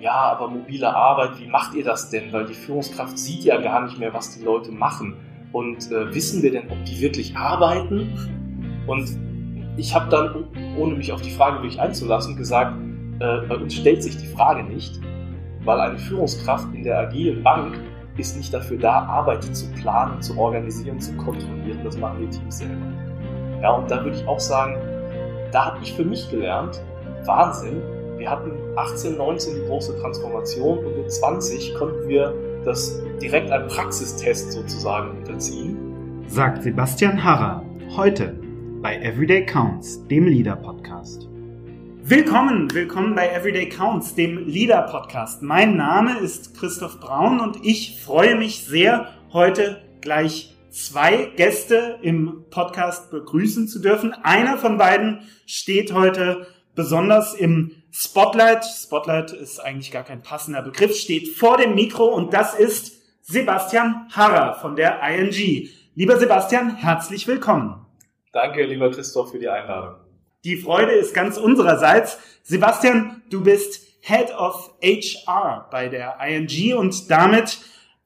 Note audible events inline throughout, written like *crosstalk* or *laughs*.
ja, aber mobile Arbeit, wie macht ihr das denn? Weil die Führungskraft sieht ja gar nicht mehr, was die Leute machen. Und äh, wissen wir denn, ob die wirklich arbeiten? Und ich habe dann, ohne mich auf die Frage wirklich einzulassen, gesagt, äh, bei uns stellt sich die Frage nicht, weil eine Führungskraft in der agilen Bank ist nicht dafür da, Arbeit zu planen, zu organisieren, zu kontrollieren. Das machen die Teams selber. Ja, und da würde ich auch sagen, da habe ich für mich gelernt, Wahnsinn, wir hatten 18, 19 die große Transformation und in 20 konnten wir das direkt einem Praxistest sozusagen unterziehen. Sagt Sebastian Harrer heute bei Everyday Counts, dem Leader Podcast. Willkommen, willkommen bei Everyday Counts, dem Leader Podcast. Mein Name ist Christoph Braun und ich freue mich sehr, heute gleich zwei Gäste im Podcast begrüßen zu dürfen. Einer von beiden steht heute besonders im Spotlight, Spotlight ist eigentlich gar kein passender Begriff, steht vor dem Mikro und das ist Sebastian Harrer von der ING. Lieber Sebastian, herzlich willkommen. Danke, lieber Christoph, für die Einladung. Die Freude ist ganz unsererseits. Sebastian, du bist Head of HR bei der ING und damit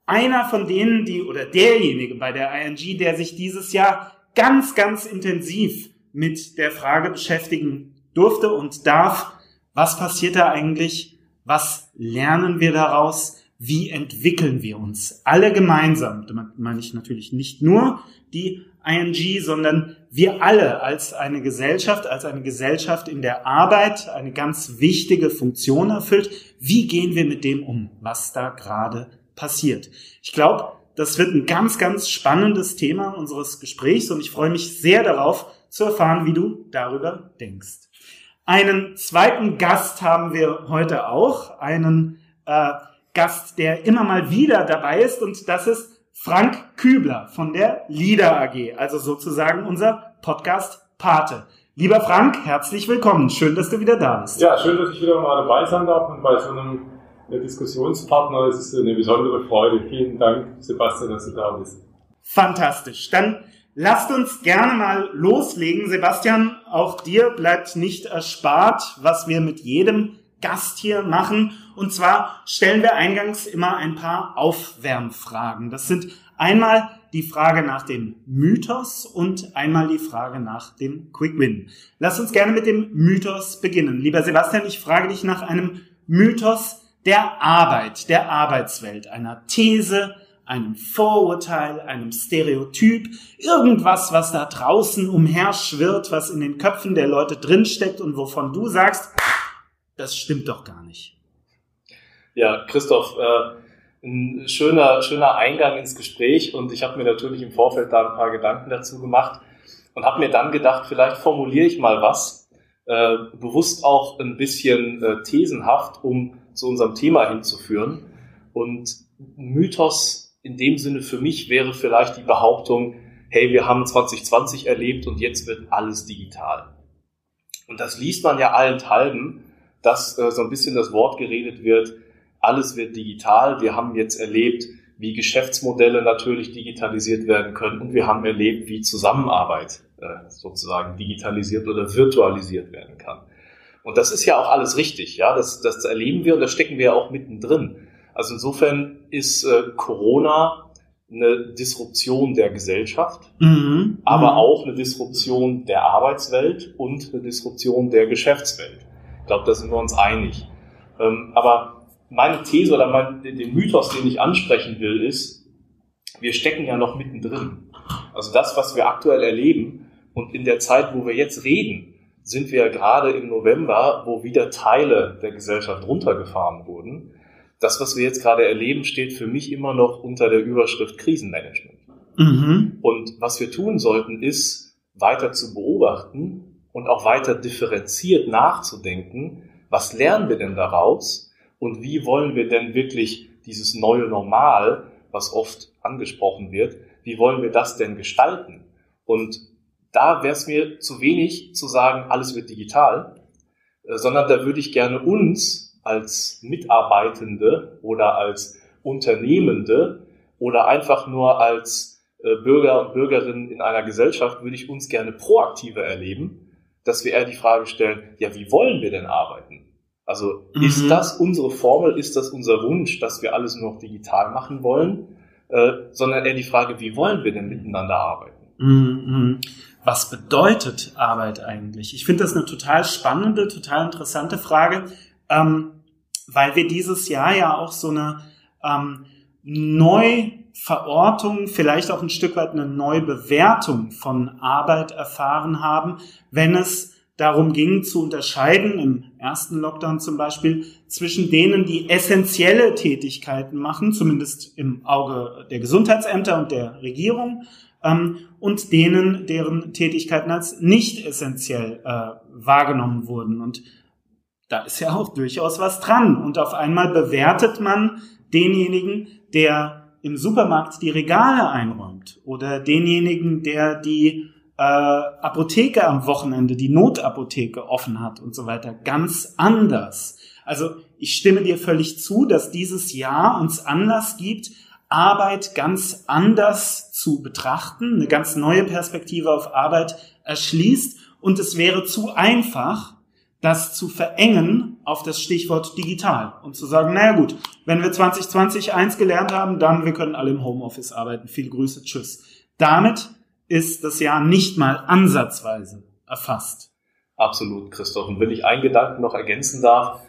einer von denen, die oder derjenige bei der ING, der sich dieses Jahr ganz, ganz intensiv mit der Frage beschäftigen durfte und darf, was passiert da eigentlich? Was lernen wir daraus? Wie entwickeln wir uns? Alle gemeinsam, damit meine ich natürlich nicht nur die ING, sondern wir alle als eine Gesellschaft, als eine Gesellschaft in der Arbeit eine ganz wichtige Funktion erfüllt. Wie gehen wir mit dem um, was da gerade passiert? Ich glaube, das wird ein ganz, ganz spannendes Thema unseres Gesprächs und ich freue mich sehr darauf zu erfahren, wie du darüber denkst. Einen zweiten Gast haben wir heute auch, einen äh, Gast, der immer mal wieder dabei ist und das ist Frank Kübler von der LIDA AG, also sozusagen unser Podcast Pate. Lieber Frank, herzlich willkommen. Schön, dass du wieder da bist. Ja, schön, dass ich wieder mal dabei sein darf und bei so einem äh, Diskussionspartner. Es ist eine besondere Freude. Vielen Dank, Sebastian, dass du da bist. Fantastisch. Dann Lasst uns gerne mal loslegen. Sebastian, auch dir bleibt nicht erspart, was wir mit jedem Gast hier machen. Und zwar stellen wir eingangs immer ein paar Aufwärmfragen. Das sind einmal die Frage nach dem Mythos und einmal die Frage nach dem Quick Win. Lass uns gerne mit dem Mythos beginnen. Lieber Sebastian, ich frage dich nach einem Mythos der Arbeit, der Arbeitswelt, einer These, einem Vorurteil, einem Stereotyp, irgendwas, was da draußen umherschwirrt, was in den Köpfen der Leute drinsteckt und wovon du sagst, das stimmt doch gar nicht. Ja, Christoph, äh, ein schöner, schöner Eingang ins Gespräch und ich habe mir natürlich im Vorfeld da ein paar Gedanken dazu gemacht und habe mir dann gedacht, vielleicht formuliere ich mal was, äh, bewusst auch ein bisschen äh, thesenhaft, um zu unserem Thema hinzuführen. Und Mythos in dem Sinne für mich wäre vielleicht die Behauptung, hey, wir haben 2020 erlebt und jetzt wird alles digital. Und das liest man ja allenthalben, dass äh, so ein bisschen das Wort geredet wird, alles wird digital. Wir haben jetzt erlebt, wie Geschäftsmodelle natürlich digitalisiert werden können und wir haben erlebt, wie Zusammenarbeit äh, sozusagen digitalisiert oder virtualisiert werden kann. Und das ist ja auch alles richtig, ja, das, das erleben wir und da stecken wir ja auch mittendrin. Also insofern ist äh, Corona eine Disruption der Gesellschaft, mhm. aber mhm. auch eine Disruption der Arbeitswelt und eine Disruption der Geschäftswelt. Ich glaube, da sind wir uns einig. Ähm, aber meine These oder mein, den Mythos, den ich ansprechen will, ist, wir stecken ja noch mittendrin. Also das, was wir aktuell erleben und in der Zeit, wo wir jetzt reden, sind wir ja gerade im November, wo wieder Teile der Gesellschaft runtergefahren wurden das, was wir jetzt gerade erleben, steht für mich immer noch unter der Überschrift Krisenmanagement. Mhm. Und was wir tun sollten, ist weiter zu beobachten und auch weiter differenziert nachzudenken, was lernen wir denn daraus und wie wollen wir denn wirklich dieses neue Normal, was oft angesprochen wird, wie wollen wir das denn gestalten? Und da wäre es mir zu wenig zu sagen, alles wird digital, äh, sondern da würde ich gerne uns als Mitarbeitende oder als Unternehmende oder einfach nur als äh, Bürger und Bürgerinnen in einer Gesellschaft würde ich uns gerne proaktiver erleben, dass wir eher die Frage stellen, ja, wie wollen wir denn arbeiten? Also mhm. ist das unsere Formel, ist das unser Wunsch, dass wir alles nur noch digital machen wollen, äh, sondern eher die Frage, wie wollen wir denn miteinander arbeiten? Mhm. Was bedeutet Arbeit eigentlich? Ich finde das eine total spannende, total interessante Frage, ähm, weil wir dieses Jahr ja auch so eine ähm, Neuverortung, vielleicht auch ein Stück weit eine Neubewertung von Arbeit erfahren haben, wenn es darum ging zu unterscheiden, im ersten Lockdown zum Beispiel, zwischen denen, die essentielle Tätigkeiten machen, zumindest im Auge der Gesundheitsämter und der Regierung, ähm, und denen, deren Tätigkeiten als nicht essentiell äh, wahrgenommen wurden. Und da ist ja auch durchaus was dran. Und auf einmal bewertet man denjenigen, der im Supermarkt die Regale einräumt oder denjenigen, der die äh, Apotheke am Wochenende, die Notapotheke offen hat und so weiter, ganz anders. Also ich stimme dir völlig zu, dass dieses Jahr uns Anlass gibt, Arbeit ganz anders zu betrachten, eine ganz neue Perspektive auf Arbeit erschließt und es wäre zu einfach, das zu verengen auf das Stichwort digital und zu sagen, naja gut, wenn wir 2020 eins gelernt haben, dann wir können alle im Homeoffice arbeiten. Viel Grüße, tschüss. Damit ist das Jahr nicht mal ansatzweise erfasst. Absolut, Christoph. Und wenn ich einen Gedanken noch ergänzen darf,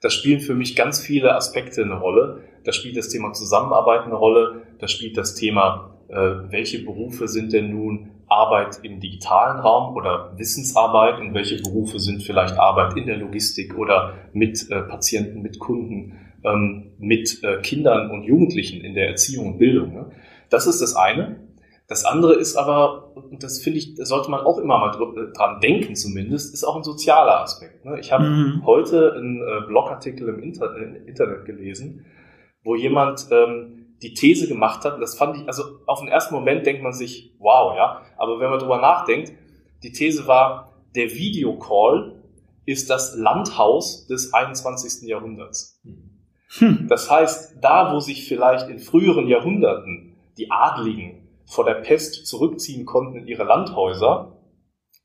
da spielen für mich ganz viele Aspekte eine Rolle. Da spielt das Thema Zusammenarbeit eine Rolle. Da spielt das Thema, äh, welche Berufe sind denn nun Arbeit im digitalen Raum oder Wissensarbeit und welche Berufe sind vielleicht Arbeit in der Logistik oder mit äh, Patienten, mit Kunden, ähm, mit äh, Kindern und Jugendlichen in der Erziehung und Bildung. Ne? Das ist das eine. Das andere ist aber, und das finde ich, sollte man auch immer mal äh, dran denken zumindest, ist auch ein sozialer Aspekt. Ne? Ich habe mhm. heute einen äh, Blogartikel im, Inter im, Internet gelesen, wo jemand ähm, die These gemacht hat, das fand ich, also auf den ersten Moment denkt man sich, wow, ja, aber wenn man drüber nachdenkt, die These war, der Videocall ist das Landhaus des 21. Jahrhunderts. Hm. Das heißt, da, wo sich vielleicht in früheren Jahrhunderten die Adligen vor der Pest zurückziehen konnten in ihre Landhäuser,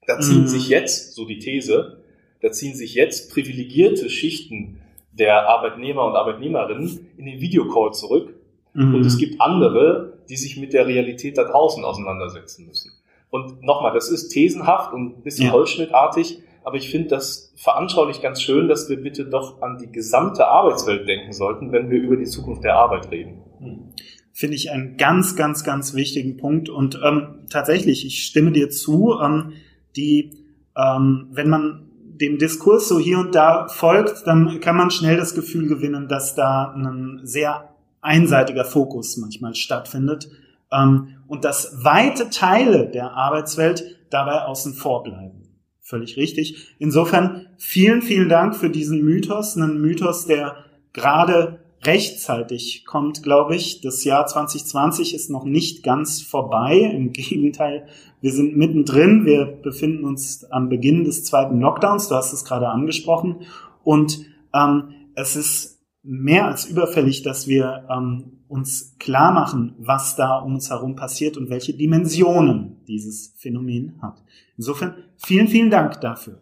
da ziehen mhm. sich jetzt, so die These, da ziehen sich jetzt privilegierte Schichten der Arbeitnehmer und Arbeitnehmerinnen in den Videocall zurück. Mhm. Und es gibt andere, die sich mit der Realität da draußen auseinandersetzen müssen. Und nochmal, das ist thesenhaft und ein bisschen ja. holzschnittartig, aber ich finde das veranschaulich ganz schön, dass wir bitte doch an die gesamte Arbeitswelt denken sollten, wenn wir über die Zukunft der Arbeit reden. Mhm finde ich einen ganz, ganz, ganz wichtigen Punkt. Und ähm, tatsächlich, ich stimme dir zu, ähm, die, ähm, wenn man dem Diskurs so hier und da folgt, dann kann man schnell das Gefühl gewinnen, dass da ein sehr einseitiger Fokus manchmal stattfindet ähm, und dass weite Teile der Arbeitswelt dabei außen vor bleiben. Völlig richtig. Insofern vielen, vielen Dank für diesen Mythos, einen Mythos, der gerade rechtzeitig kommt, glaube ich. Das Jahr 2020 ist noch nicht ganz vorbei. Im *laughs* Gegenteil, wir sind mittendrin. Wir befinden uns am Beginn des zweiten Lockdowns. Du hast es gerade angesprochen. Und ähm, es ist mehr als überfällig, dass wir ähm, uns klar machen, was da um uns herum passiert und welche Dimensionen dieses Phänomen hat. Insofern vielen, vielen Dank dafür.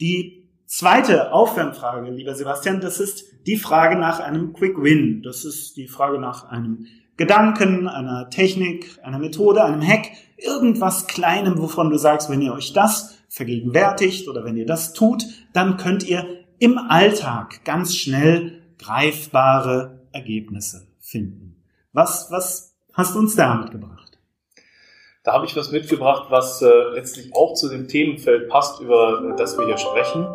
Die Zweite Aufwärmfrage, lieber Sebastian, das ist die Frage nach einem Quick Win. Das ist die Frage nach einem Gedanken, einer Technik, einer Methode, einem Hack, irgendwas Kleinem, wovon du sagst, wenn ihr euch das vergegenwärtigt oder wenn ihr das tut, dann könnt ihr im Alltag ganz schnell greifbare Ergebnisse finden. Was, was hast du uns da mitgebracht? Da habe ich was mitgebracht, was äh, letztlich auch zu dem Themenfeld passt, über äh, das wir hier sprechen.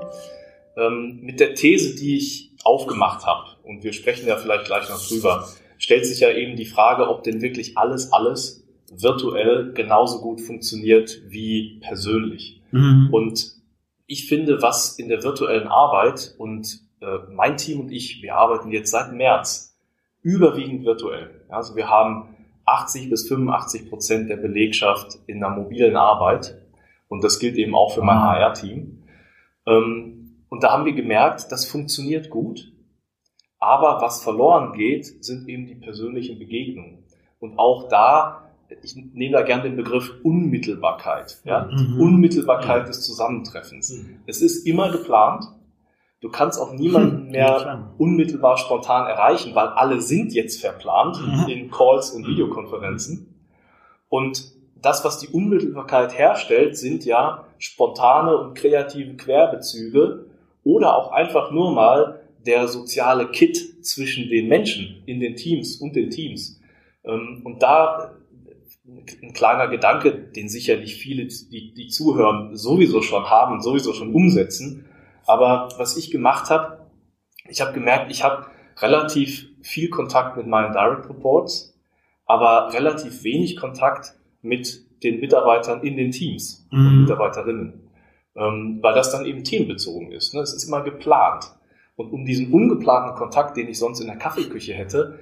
Ähm, mit der These, die ich aufgemacht habe, und wir sprechen ja vielleicht gleich noch drüber, stellt sich ja eben die Frage, ob denn wirklich alles, alles virtuell genauso gut funktioniert wie persönlich. Mhm. Und ich finde, was in der virtuellen Arbeit und mein Team und ich, wir arbeiten jetzt seit März überwiegend virtuell. Also wir haben 80 bis 85 Prozent der Belegschaft in einer mobilen Arbeit. Und das gilt eben auch für mein HR-Team. Ähm, und da haben wir gemerkt, das funktioniert gut. Aber was verloren geht, sind eben die persönlichen Begegnungen. Und auch da, ich nehme da gerne den Begriff Unmittelbarkeit. Ja? Mhm. Die Unmittelbarkeit des Zusammentreffens. Mhm. Es ist immer geplant. Du kannst auch niemanden *laughs* mehr unmittelbar spontan erreichen, weil alle sind jetzt verplant mhm. in Calls und Videokonferenzen. Und das, was die Unmittelbarkeit herstellt, sind ja spontane und kreative Querbezüge oder auch einfach nur mal der soziale Kit zwischen den Menschen in den Teams und den Teams. Ähm, und da ein kleiner Gedanke, den sicherlich viele, die, die zuhören, sowieso schon haben, sowieso schon umsetzen. Aber was ich gemacht habe, ich habe gemerkt, ich habe relativ viel Kontakt mit meinen Direct Reports, aber relativ wenig Kontakt mit den Mitarbeitern in den Teams mhm. und Mitarbeiterinnen, ähm, weil das dann eben themenbezogen ist. Ne? Es ist immer geplant. Und um diesen ungeplanten Kontakt, den ich sonst in der Kaffeeküche hätte,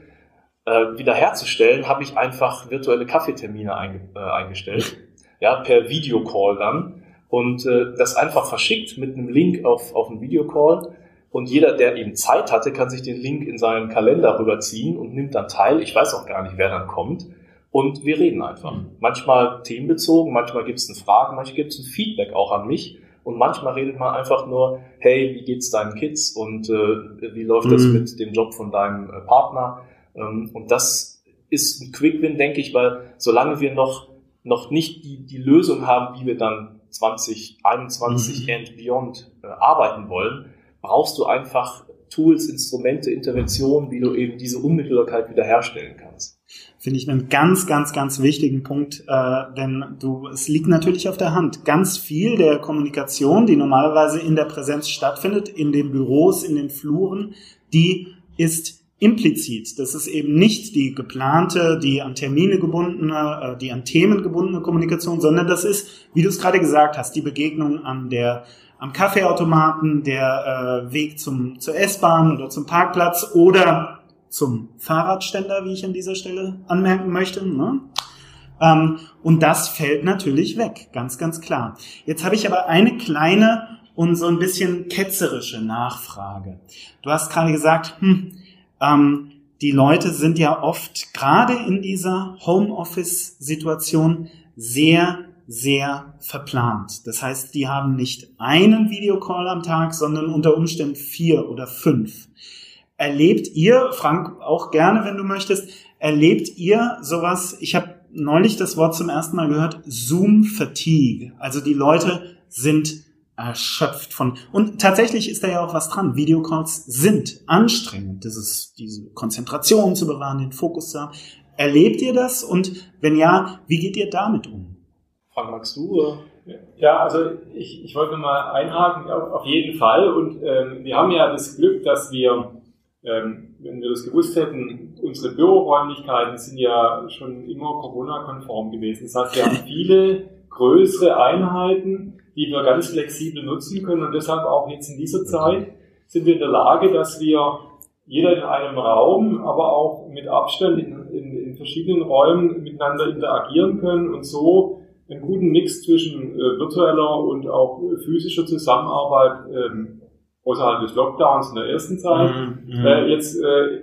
äh, wiederherzustellen, habe ich einfach virtuelle Kaffeetermine einge äh, eingestellt, ja, per Videocall dann und äh, das einfach verschickt mit einem Link auf, auf einen Videocall. Und jeder, der eben Zeit hatte, kann sich den Link in seinen Kalender rüberziehen und nimmt dann teil. Ich weiß auch gar nicht, wer dann kommt. Und wir reden einfach. Mhm. Manchmal themenbezogen, manchmal gibt es eine Frage, manchmal gibt es ein Feedback auch an mich. Und manchmal redet man einfach nur, hey, wie geht's deinen Kids und äh, wie läuft das mhm. mit dem Job von deinem äh, Partner? Ähm, und das ist ein Quick-Win, denke ich, weil solange wir noch, noch nicht die, die Lösung haben, wie wir dann 2021 mhm. and beyond äh, arbeiten wollen, brauchst du einfach Tools, Instrumente, Interventionen, wie du eben diese Unmittelbarkeit wiederherstellen kannst. Finde ich einen ganz, ganz, ganz wichtigen Punkt, äh, denn du, es liegt natürlich auf der Hand. Ganz viel der Kommunikation, die normalerweise in der Präsenz stattfindet, in den Büros, in den Fluren, die ist implizit. Das ist eben nicht die geplante, die an Termine gebundene, äh, die an Themen gebundene Kommunikation, sondern das ist, wie du es gerade gesagt hast, die Begegnung an der am Kaffeeautomaten, der äh, Weg zum zur S-Bahn oder zum Parkplatz oder zum Fahrradständer, wie ich an dieser Stelle anmerken möchte. Ne? Ähm, und das fällt natürlich weg, ganz, ganz klar. Jetzt habe ich aber eine kleine und so ein bisschen ketzerische Nachfrage. Du hast gerade gesagt, hm, ähm, die Leute sind ja oft gerade in dieser Homeoffice-Situation sehr, sehr verplant. Das heißt, die haben nicht einen Videocall am Tag, sondern unter Umständen vier oder fünf. Erlebt ihr, Frank, auch gerne, wenn du möchtest, erlebt ihr sowas? Ich habe neulich das Wort zum ersten Mal gehört, Zoom-Fatigue. Also die Leute sind erschöpft von. Und tatsächlich ist da ja auch was dran. Videocalls sind anstrengend. Das ist diese Konzentration zu bewahren, den Fokus zu haben. Erlebt ihr das? Und wenn ja, wie geht ihr damit um? Frank, magst du? Oder? Ja, also ich, ich wollte mal einhaken, auf jeden Fall. Und ähm, wir haben ja das Glück, dass wir, ähm, wenn wir das gewusst hätten, unsere Büroräumlichkeiten sind ja schon immer Corona-konform gewesen. Das heißt, wir haben *laughs* viele größere Einheiten, die wir ganz flexibel nutzen können. Und deshalb auch jetzt in dieser Zeit sind wir in der Lage, dass wir jeder in einem Raum, aber auch mit Abstand in, in, in verschiedenen Räumen miteinander interagieren können und so einen guten Mix zwischen äh, virtueller und auch physischer Zusammenarbeit ähm, außerhalb des Lockdowns in der ersten Zeit mhm, äh, jetzt äh,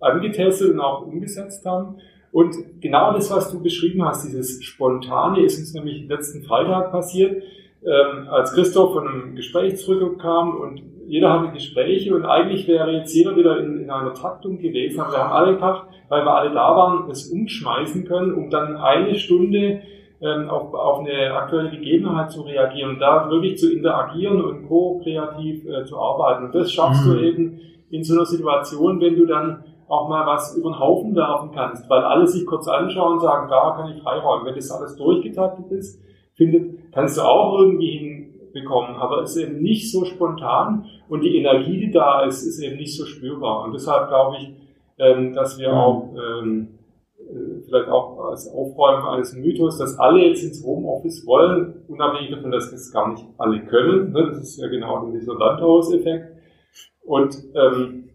angetestet und auch umgesetzt haben. Und genau das, was du beschrieben hast, dieses Spontane, ist uns nämlich letzten Freitag passiert ähm, als Christoph von einem Gespräch zurückkam und jeder hatte Gespräche und eigentlich wäre jetzt jeder wieder in, in einer Taktung gewesen, aber wir haben alle gedacht, weil wir alle da waren, es umschmeißen können, um dann eine Stunde ähm, auf, auf eine aktuelle Gegebenheit zu reagieren und da wirklich zu interagieren und ko-kreativ äh, zu arbeiten. Und das schaffst mhm. du eben in so einer Situation, wenn du dann auch mal was über den Haufen werfen kannst, weil alle sich kurz anschauen und sagen, da kann ich freiräumen. Wenn das alles durchgetaktet ist, findet, kannst du auch irgendwie hinbekommen, aber es ist eben nicht so spontan und die Energie, die da ist, ist eben nicht so spürbar. Und deshalb glaube ich, ähm, dass wir auch ähm, äh, vielleicht auch als Aufräumen eines Mythos, dass alle jetzt ins Homeoffice wollen, unabhängig davon, dass das gar nicht alle können. Ne? Das ist ja genau dieser Landhauseffekt. Und ähm,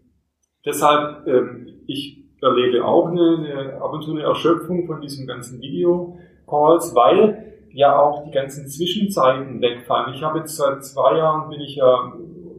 deshalb, ähm, ich erlebe auch eine, eine, ab und zu eine Erschöpfung von diesen ganzen Video-Calls, weil ja auch die ganzen Zwischenzeiten wegfallen. Ich habe jetzt seit zwei Jahren bin ich ja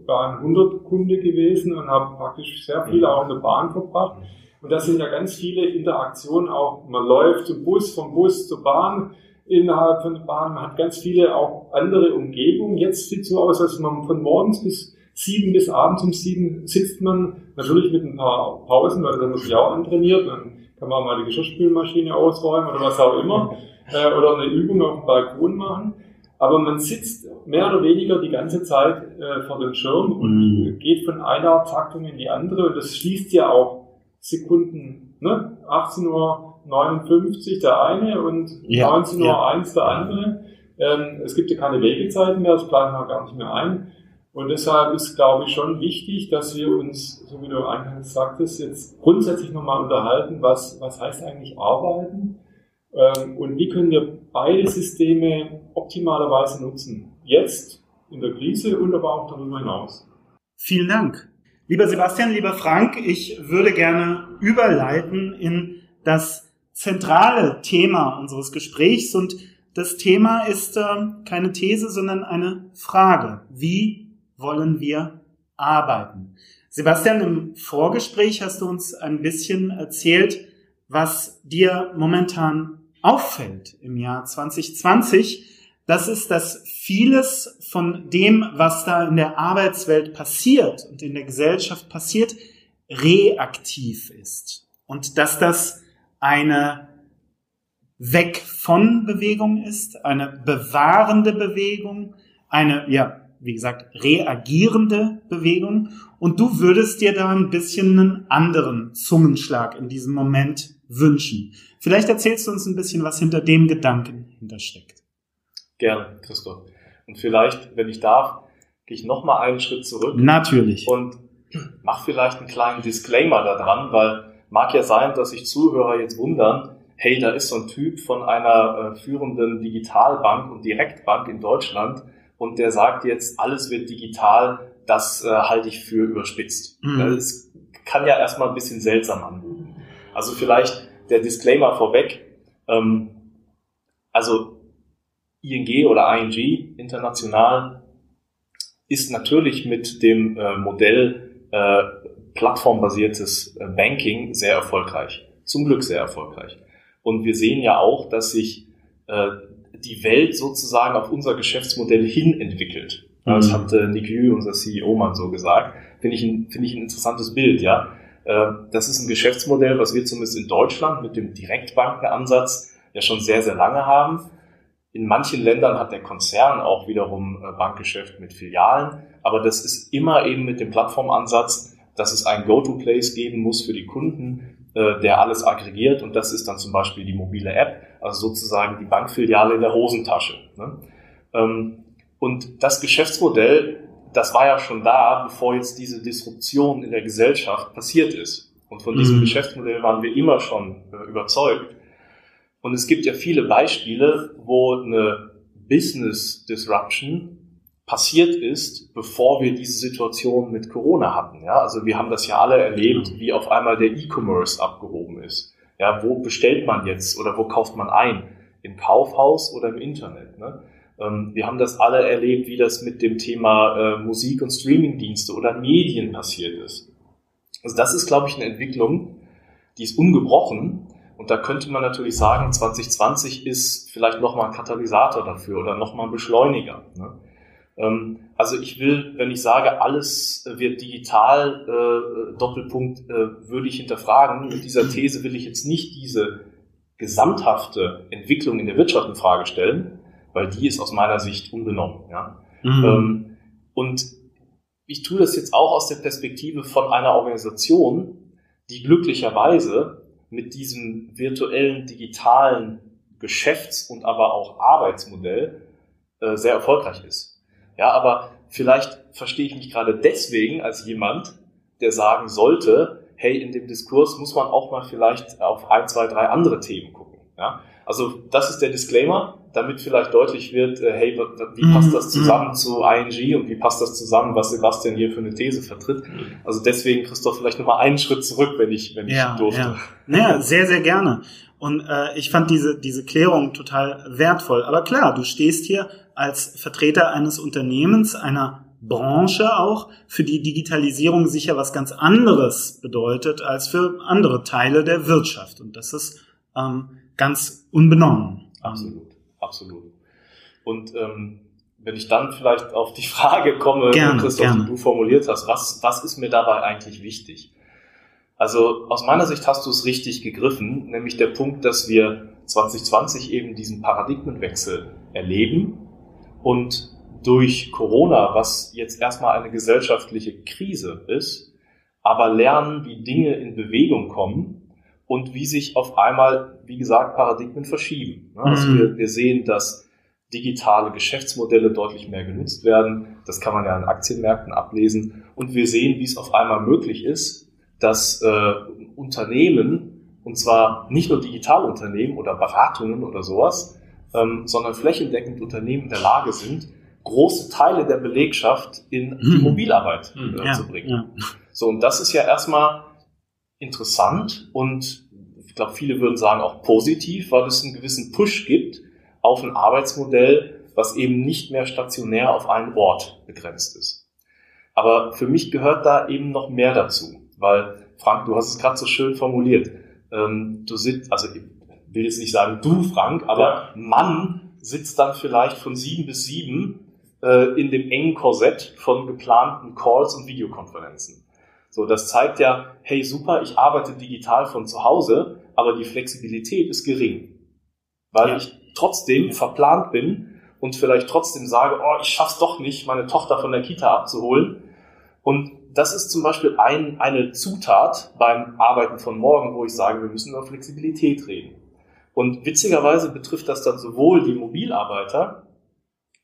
Bahn 100 Kunde gewesen und habe praktisch sehr viel auch in der Bahn verbracht. Und da sind ja ganz viele Interaktionen auch. Man läuft zum Bus, vom Bus zur Bahn, innerhalb von der Bahn. Man hat ganz viele auch andere Umgebungen. Jetzt sieht es so aus, als man von morgens bis sieben bis abends um sieben sitzt man natürlich mit ein paar Pausen, weil dann muss ich auch antrainiert, dann kann man mal die Geschirrspülmaschine ausräumen oder was auch immer, *laughs* äh, oder eine Übung auf dem Balkon machen. Aber man sitzt mehr oder weniger die ganze Zeit äh, vor dem Schirm und mhm. geht von einer Taktung in die andere und das schließt ja auch Sekunden, ne? 18 Uhr 59 der eine und ja, 19 Uhr ja. 1 der andere. Ähm, es gibt ja keine Wegezeiten mehr, das planen wir gar nicht mehr ein. Und deshalb ist, glaube ich, schon wichtig, dass wir uns, so wie du eingangs sagtest, jetzt grundsätzlich nochmal unterhalten, was, was heißt eigentlich arbeiten ähm, und wie können wir beide Systeme optimalerweise nutzen. Jetzt in der Krise und aber auch darüber hinaus. Vielen Dank. Lieber Sebastian, lieber Frank, ich würde gerne überleiten in das zentrale Thema unseres Gesprächs und das Thema ist äh, keine These, sondern eine Frage. Wie wollen wir arbeiten? Sebastian, im Vorgespräch hast du uns ein bisschen erzählt, was dir momentan auffällt im Jahr 2020. Das ist, dass vieles von dem, was da in der Arbeitswelt passiert und in der Gesellschaft passiert, reaktiv ist. Und dass das eine Weg von Bewegung ist, eine bewahrende Bewegung, eine, ja, wie gesagt, reagierende Bewegung. Und du würdest dir da ein bisschen einen anderen Zungenschlag in diesem Moment wünschen. Vielleicht erzählst du uns ein bisschen, was hinter dem Gedanken hintersteckt. Gerne, Christoph. Und vielleicht, wenn ich darf, gehe ich nochmal einen Schritt zurück. Natürlich. Und mach vielleicht einen kleinen Disclaimer da dran, weil mag ja sein, dass sich Zuhörer jetzt wundern, hey, da ist so ein Typ von einer äh, führenden Digitalbank und Direktbank in Deutschland und der sagt jetzt, alles wird digital, das äh, halte ich für überspitzt. Mhm. Das kann ja erstmal ein bisschen seltsam anmuten. Also vielleicht der Disclaimer vorweg. Ähm, also ING oder ING international ist natürlich mit dem äh, Modell äh, plattformbasiertes äh, Banking sehr erfolgreich. Zum Glück sehr erfolgreich. Und wir sehen ja auch, dass sich äh, die Welt sozusagen auf unser Geschäftsmodell hin entwickelt. Mhm. Das hat äh, Nick Yu, unser CEO, mal so gesagt. Finde ich, ein, finde ich ein interessantes Bild, ja. Äh, das ist ein Geschäftsmodell, was wir zumindest in Deutschland mit dem Direktbankenansatz ja schon sehr, sehr lange haben. In manchen Ländern hat der Konzern auch wiederum äh, Bankgeschäft mit Filialen, aber das ist immer eben mit dem Plattformansatz, dass es ein Go-to-Place geben muss für die Kunden, äh, der alles aggregiert und das ist dann zum Beispiel die mobile App, also sozusagen die Bankfiliale in der Hosentasche. Ne? Ähm, und das Geschäftsmodell das war ja schon da, bevor jetzt diese Disruption in der Gesellschaft passiert ist. Und von diesem mhm. Geschäftsmodell waren wir immer schon äh, überzeugt. Und es gibt ja viele Beispiele, wo eine Business Disruption passiert ist, bevor wir diese Situation mit Corona hatten. Ja, also wir haben das ja alle erlebt, wie auf einmal der E-Commerce abgehoben ist. Ja, wo bestellt man jetzt oder wo kauft man ein? Im Kaufhaus oder im Internet? Ne? Ähm, wir haben das alle erlebt, wie das mit dem Thema äh, Musik- und Streamingdienste oder Medien passiert ist. Also das ist, glaube ich, eine Entwicklung, die ist ungebrochen. Und da könnte man natürlich sagen, 2020 ist vielleicht nochmal ein Katalysator dafür oder nochmal ein Beschleuniger. Ne? Ähm, also ich will, wenn ich sage, alles wird digital, äh, Doppelpunkt, äh, würde ich hinterfragen. Mit dieser These will ich jetzt nicht diese gesamthafte Entwicklung in der Wirtschaft in Frage stellen, weil die ist aus meiner Sicht unbenommen. Ja? Mhm. Ähm, und ich tue das jetzt auch aus der Perspektive von einer Organisation, die glücklicherweise mit diesem virtuellen, digitalen Geschäfts- und aber auch Arbeitsmodell äh, sehr erfolgreich ist. Ja, aber vielleicht verstehe ich mich gerade deswegen als jemand, der sagen sollte, hey, in dem Diskurs muss man auch mal vielleicht auf ein, zwei, drei andere Themen gucken. Ja? Also das ist der Disclaimer damit vielleicht deutlich wird, äh, hey, wie passt das mhm. zusammen zu ING und wie passt das zusammen, was Sebastian hier für eine These vertritt. Also deswegen, Christoph, vielleicht nochmal einen Schritt zurück, wenn ich, wenn ja, ich durfte. Ja. Naja, sehr, sehr gerne. Und äh, ich fand diese, diese Klärung total wertvoll. Aber klar, du stehst hier als Vertreter eines Unternehmens, einer Branche auch, für die Digitalisierung sicher was ganz anderes bedeutet als für andere Teile der Wirtschaft. Und das ist ähm, ganz unbenommen. Absolut absolut. Und ähm, wenn ich dann vielleicht auf die Frage komme, gerne, Christoph, gerne. die du formuliert hast, was, was ist mir dabei eigentlich wichtig? Also aus meiner Sicht hast du es richtig gegriffen, nämlich der Punkt, dass wir 2020 eben diesen Paradigmenwechsel erleben und durch Corona, was jetzt erstmal eine gesellschaftliche Krise ist, aber lernen, wie Dinge in Bewegung kommen und wie sich auf einmal, wie gesagt, Paradigmen verschieben. Also Mhm. wir, wir sehen, dass digitale Geschäftsmodelle deutlich mehr genutzt werden. Das kann man ja an Aktienmärkten ablesen. Und wir sehen, wie es auf einmal möglich ist, dass äh, Unternehmen, und zwar nicht nur Digitalunternehmen oder Beratungen oder sowas, ähm, sondern flächendeckend Unternehmen in der Lage sind, große Teile der Belegschaft in die Mhm. Mobilarbeit Mhm. äh, Ja, zu bringen. ja. So, und das ist ja erstmal interessant und ich glaube, viele würden sagen auch positiv, weil es einen gewissen Push gibt auf ein Arbeitsmodell, was eben nicht mehr stationär auf einen Ort begrenzt ist. Aber für mich gehört da eben noch mehr dazu, weil Frank, du hast es gerade so schön formuliert. Ähm, du sitzt, also ich will jetzt nicht sagen du, Frank, aber Ja. Mann sitzt dann vielleicht von sieben bis sieben äh, in dem engen Korsett von geplanten Calls und Videokonferenzen. So, das zeigt ja, hey super, ich arbeite digital von zu Hause, aber die Flexibilität ist gering. Weil Ja. ich trotzdem verplant bin und vielleicht trotzdem sage, oh, ich schaff's doch nicht, meine Tochter von der Kita abzuholen. Und das ist zum Beispiel ein, eine Zutat beim Arbeiten von morgen, wo ich sage, wir müssen über Flexibilität reden. Und witzigerweise betrifft das dann sowohl die Mobilarbeiter,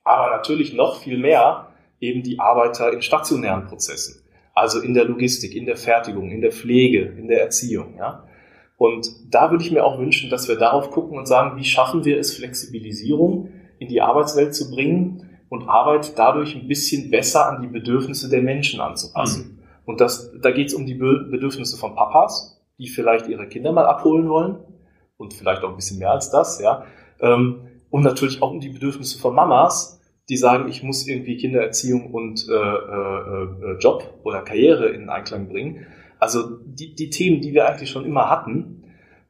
aber natürlich noch viel mehr eben die Arbeiter in stationären Prozessen. Also in der Logistik, in der Fertigung, in der Pflege, in der Erziehung, ja. Und da würde ich mir auch wünschen, dass wir darauf gucken und sagen, wie schaffen wir es, Flexibilisierung in die Arbeitswelt zu bringen und Arbeit dadurch ein bisschen besser an die Bedürfnisse der Menschen anzupassen. Und das, da geht es um die Be- Bedürfnisse von Papas, die vielleicht ihre Kinder mal abholen wollen und vielleicht auch ein bisschen mehr als das, ja. Ähm, Und natürlich auch um die Bedürfnisse von Mamas, die sagen, ich muss irgendwie Kindererziehung und äh, äh, äh, Job oder Karriere in Einklang bringen. Also die, die Themen, die wir eigentlich schon immer hatten.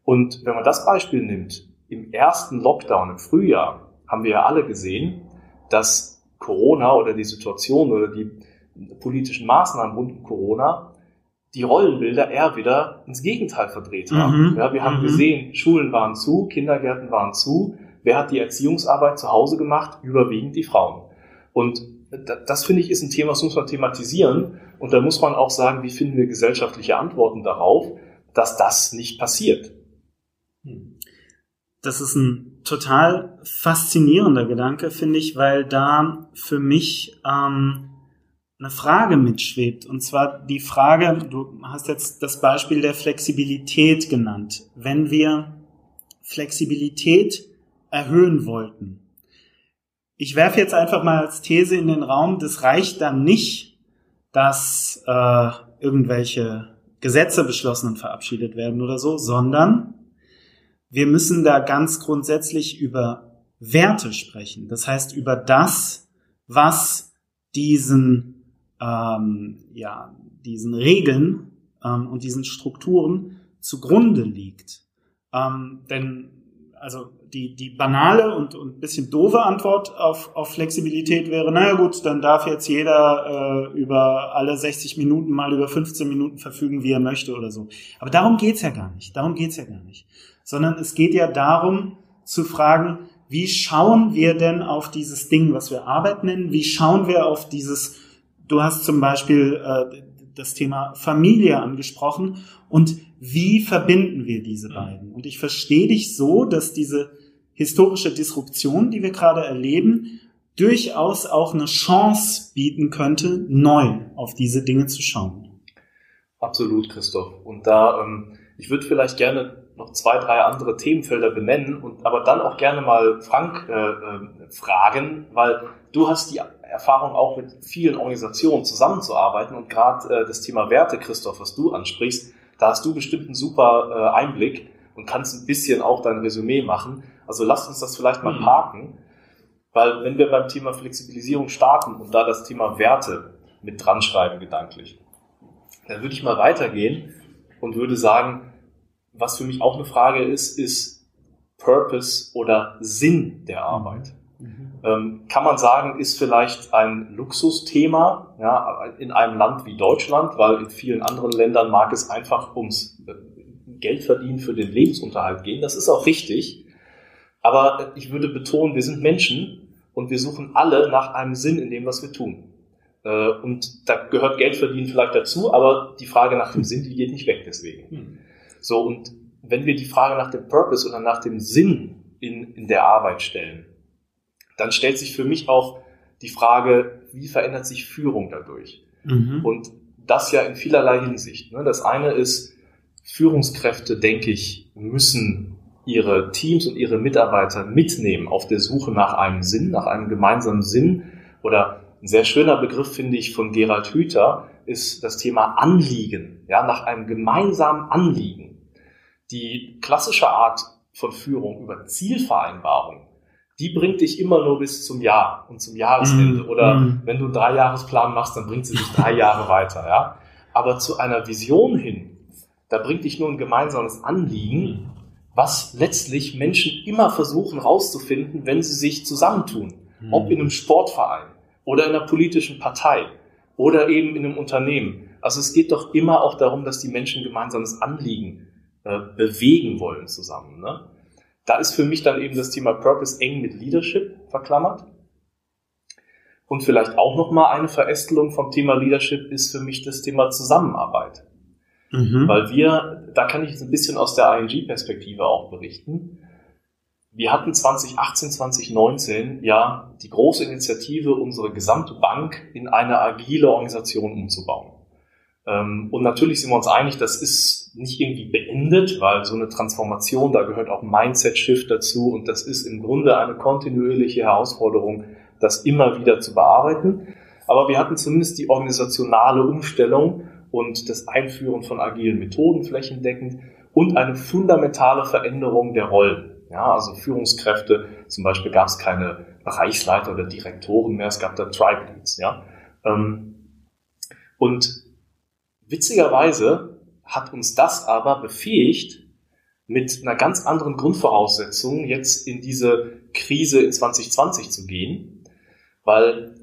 Und wenn man das Beispiel nimmt, im ersten Lockdown im Frühjahr haben wir ja alle gesehen, dass Corona oder die Situation oder die politischen Maßnahmen rund um Corona die Rollenbilder eher wieder ins Gegenteil verdreht haben. Mhm. Ja, wir haben Mhm. gesehen, Schulen waren zu, Kindergärten waren zu. Wer hat die Erziehungsarbeit zu Hause gemacht? Überwiegend die Frauen. Und da- das finde ich ist ein Thema, das muss man thematisieren. Und da muss man auch sagen, wie finden wir gesellschaftliche Antworten darauf, dass das nicht passiert. Das ist ein total faszinierender Gedanke, finde ich, weil da für mich ähm, eine Frage mitschwebt. Und zwar die Frage, du hast jetzt das Beispiel der Flexibilität genannt. Wenn wir Flexibilität erhöhen wollten, ich werfe jetzt einfach mal als These in den Raum, das reicht dann nicht, dass äh, irgendwelche Gesetze beschlossen und verabschiedet werden oder so, sondern wir müssen da ganz grundsätzlich über Werte sprechen. Das heißt über das, was diesen, ähm, ja, diesen Regeln ähm, und diesen Strukturen zugrunde liegt. Ähm, denn also die, die banale und, ein bisschen doofe Antwort auf, auf Flexibilität wäre, naja gut, dann darf jetzt jeder äh, über alle 60 Minuten mal über 15 Minuten verfügen, wie er möchte oder so. Aber darum geht's ja gar nicht. Darum geht's ja gar nicht. Sondern es geht ja darum zu fragen, wie schauen wir denn auf dieses Ding, was wir Arbeit nennen? Wie schauen wir auf dieses, du hast zum Beispiel äh, das Thema Familie angesprochen und wie verbinden wir diese beiden? Und ich verstehe dich so, dass diese historische Disruption, die wir gerade erleben, durchaus auch eine Chance bieten könnte, neu auf diese Dinge zu schauen. Absolut, Christoph. Und da, ähm, ich würde vielleicht gerne noch zwei, drei andere Themenfelder benennen und aber dann auch gerne mal Frank äh, äh, fragen, weil du hast die Erfahrung auch mit vielen Organisationen zusammenzuarbeiten und gerade äh, das Thema Werte, Christoph, was du ansprichst, da hast du bestimmt einen super äh, Einblick und kannst ein bisschen auch dein Resümee machen. Also lass uns das vielleicht mal Mhm. parken, weil wenn wir beim Thema Flexibilisierung starten und da das Thema Werte mit dran schreiben gedanklich, dann würde ich mal weitergehen und würde sagen, was für mich auch eine Frage ist, ist Purpose oder Sinn der Arbeit. Mhm. Ähm, kann man sagen, ist vielleicht ein Luxusthema ja, in einem Land wie Deutschland, weil in vielen anderen Ländern mag es einfach ums äh, Geldverdienen für den Lebensunterhalt gehen. Das ist auch richtig. Aber ich würde betonen, wir sind Menschen und wir suchen alle nach einem Sinn in dem, was wir tun. Äh, und da gehört Geldverdienen vielleicht dazu, aber die Frage nach dem Sinn, die geht nicht weg deswegen. Hm. So, und wenn wir die Frage nach dem Purpose oder nach dem Sinn in, in der Arbeit stellen, dann stellt sich für mich auch die Frage, wie verändert sich Führung dadurch? Mhm. Und das ja in vielerlei Hinsicht. Ne? Das eine ist, Führungskräfte, denke ich, müssen ihre Teams und ihre Mitarbeiter mitnehmen auf der Suche nach einem Sinn, nach einem gemeinsamen Sinn. Oder ein sehr schöner Begriff, finde ich, von Gerald Hüther, ist das Thema Anliegen, ja, nach einem gemeinsamen Anliegen. Die klassische Art von Führung über Zielvereinbarung, die bringt dich immer nur bis zum Jahr und zum Jahresende. Mm, Oder mm. wenn du einen Dreijahresplan machst, dann bringt sie dich drei *laughs* Jahre weiter. Ja? Aber zu einer Vision hin, da bringt dich nur ein gemeinsames Anliegen, was letztlich Menschen immer versuchen rauszufinden, wenn sie sich zusammentun. Mm. Ob in einem Sportverein oder in einer politischen Partei oder eben in einem Unternehmen. Also es geht doch immer auch darum, dass die Menschen gemeinsames Anliegen äh, bewegen wollen zusammen. Ne? Da ist für mich dann eben das Thema Purpose eng mit Leadership verklammert. Und vielleicht auch nochmal eine Verästelung vom Thema Leadership ist für mich das Thema Zusammenarbeit. Mhm. Weil wir, da kann ich jetzt ein bisschen aus der ING-Perspektive auch berichten. Wir hatten 2018, 2019 ja die große Initiative, unsere gesamte Bank in eine agile Organisation umzubauen. Ähm, und natürlich sind wir uns einig, das ist nicht irgendwie beendet, weil so eine Transformation, da gehört auch Mindset-Shift dazu und das ist im Grunde eine kontinuierliche Herausforderung, das immer wieder zu bearbeiten. Aber wir hatten zumindest die organisationale Umstellung und das Einführen von agilen Methoden flächendeckend und eine fundamentale Veränderung der Rollen. Ja, also Führungskräfte, zum Beispiel gab es keine Bereichsleiter oder Direktoren mehr, es gab da Tribe Leads. Ja. Ähm, und Witzigerweise hat uns das aber befähigt, mit einer ganz anderen Grundvoraussetzung jetzt in diese Krise in 2020 zu gehen, weil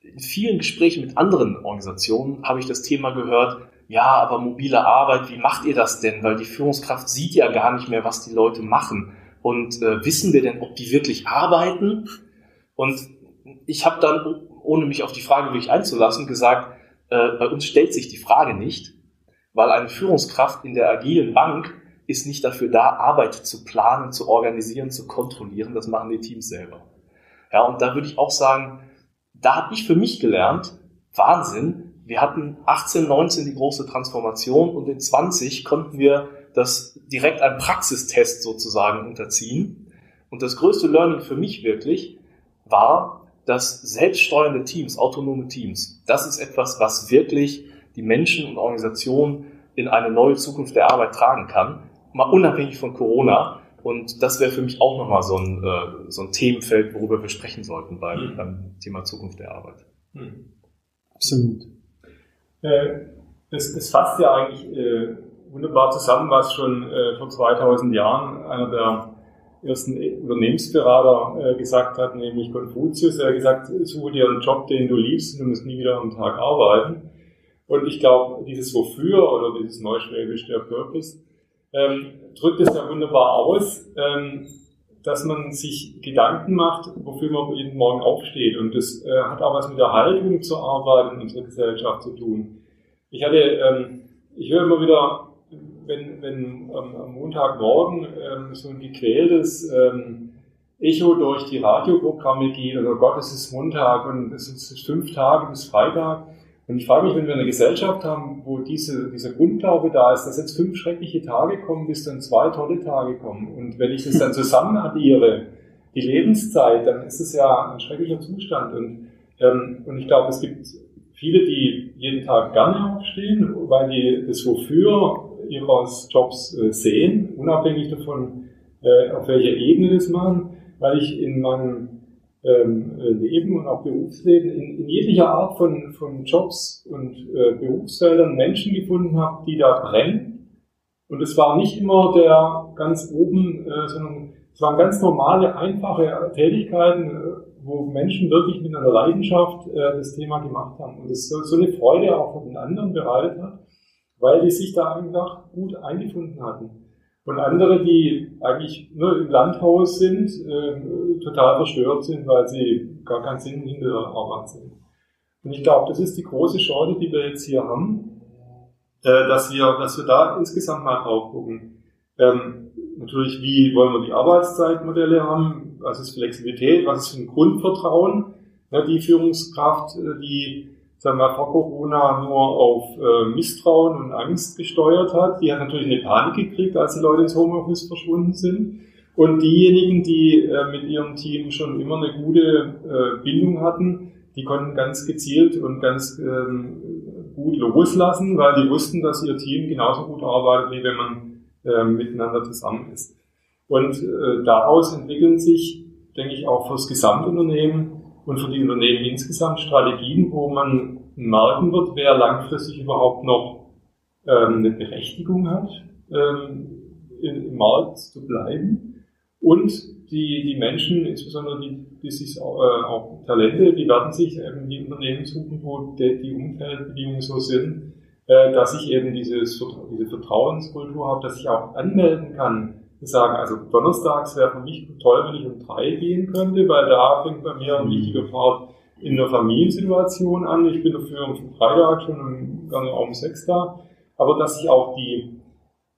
in vielen Gesprächen mit anderen Organisationen habe ich das Thema gehört, ja, aber mobile Arbeit, wie macht ihr das denn? Weil die Führungskraft sieht ja gar nicht mehr, was die Leute machen. Und äh, wissen wir denn, ob die wirklich arbeiten? Und ich habe dann, ohne mich auf die Frage wirklich einzulassen, gesagt, äh, bei uns stellt sich die Frage nicht, weil eine Führungskraft in der agilen Bank ist nicht dafür da, Arbeit zu planen, zu organisieren, zu kontrollieren. Das machen die Teams selber. Ja, und da würde ich auch sagen, da habe ich für mich gelernt, Wahnsinn, wir hatten 18, 19 die große Transformation und in 20 konnten wir das direkt einem Praxistest sozusagen unterziehen. Und das größte Learning für mich wirklich war, dass selbststeuernde Teams, autonome Teams, das ist etwas, was wirklich die Menschen und Organisationen in eine neue Zukunft der Arbeit tragen kann, mal unabhängig von Corona. Und das wäre für mich auch nochmal so ein, äh, so ein Themenfeld, worüber wir sprechen sollten beim, mhm. beim Thema Zukunft der Arbeit. Mhm. Absolut. Äh, es, es fasst ja eigentlich äh, wunderbar zusammen, was schon vor 2000 Jahren einer der ersten Unternehmensberater äh, gesagt hat, nämlich Konfuzius. Er hat gesagt, suche dir einen Job, den du liebst und du musst nie wieder am Tag arbeiten. Und ich glaube, dieses Wofür oder dieses Neuschwäbisch, der Purpose, ähm, drückt es ja wunderbar aus, ähm, dass man sich Gedanken macht, wofür man jeden Morgen aufsteht. Und das äh, hat auch was mit der Haltung zur Arbeit in unserer Gesellschaft zu tun. Ich hatte, ähm, ich höre immer wieder wenn, wenn ähm, am Montagmorgen ähm, so ein gequältes ähm, Echo durch die Radioprogramme geht, oder Gott, es ist Montag und es ist fünf Tage bis Freitag. Und ich frage mich, wenn wir eine Gesellschaft haben, wo diese, dieser Grundglaube da ist, dass jetzt fünf schreckliche Tage kommen, bis dann zwei tolle Tage kommen. Und wenn ich das dann *laughs* zusammen addiere, die Lebenszeit, dann ist es ja ein schrecklicher Zustand. Und, ähm, und ich glaube, es gibt viele, die jeden Tag gerne aufstehen, weil die das Wofür ihres Jobs äh, sehen, unabhängig davon, äh, auf welcher Ebene das machen, weil ich in meinem ähm, Leben und auch Berufsleben in, in jeglicher Art von, von Jobs und äh, Berufsfeldern Menschen gefunden habe, die da brennen. Und es war nicht immer der ganz oben, sondern es waren ganz normale, einfache Tätigkeiten, wo Menschen wirklich mit einer Leidenschaft äh, das Thema gemacht haben und es so, so eine Freude auch von den anderen bereitet hat, weil die sich da einfach gut eingefunden hatten. Und andere, die eigentlich nur im Landhaus sind, äh, total verstört sind, weil sie gar keinen Sinn hinter der Arbeit sehen. Und ich glaube, das ist die große Chance, die wir jetzt hier haben, äh, dass, wir, dass wir da insgesamt mal drauf gucken. Ähm, natürlich, wie wollen wir die Arbeitszeitmodelle haben? Was ist Flexibilität? Was ist für ein Grundvertrauen? Ja, die Führungskraft, äh, die sagen wir, vor Corona nur auf äh, Misstrauen und Angst gesteuert hat, die hat natürlich eine Panik gekriegt, als die Leute ins Homeoffice verschwunden sind. Und diejenigen, die äh, mit ihrem Team schon immer eine gute äh, Bindung hatten, die konnten ganz gezielt und ganz ähm, gut loslassen, weil die wussten, dass ihr Team genauso gut arbeitet, wie wenn man äh, miteinander zusammen ist. Und äh, daraus entwickeln sich, denke ich, auch fürs Gesamtunternehmen und für die Unternehmen insgesamt Strategien, wo man merken wird, wer langfristig überhaupt noch ähm, eine Berechtigung hat, ähm, im Markt zu bleiben. Und die, die Menschen, insbesondere die, die sich auch, äh, auch Talente, die werden sich eben die Unternehmen suchen, wo die, Umfeldbedingungen so sind, äh, dass ich eben dieses, diese Vertrauenskultur habe, dass ich auch anmelden kann, sagen, also donnerstags wäre für mich toll, wenn ich um drei gehen könnte, weil da fängt bei mir ein wichtiger Part in der Familiensituation an. Ich bin dafür am Freitag schon um, auch um sechs da. Aber dass ich auch die,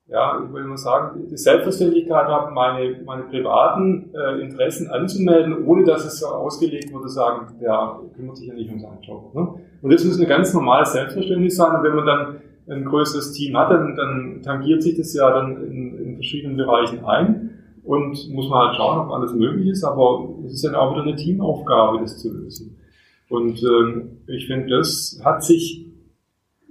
ja, ich will mal sagen, die Selbstverständlichkeit habe, meine, meine privaten äh, Interessen anzumelden, ohne dass es so ausgelegt wurde, sagen, der kümmert sich ja nicht um seinen Job. Ne? Und das muss eine ganz normale Selbstverständnis sein. Und wenn man dann ein größeres Team hat, dann, dann tangiert sich das ja dann in, in verschiedenen Bereichen ein und muss man halt schauen, ob alles möglich ist, aber es ist dann auch wieder eine Teamaufgabe, das zu lösen. Und ähm, ich finde, das hat sich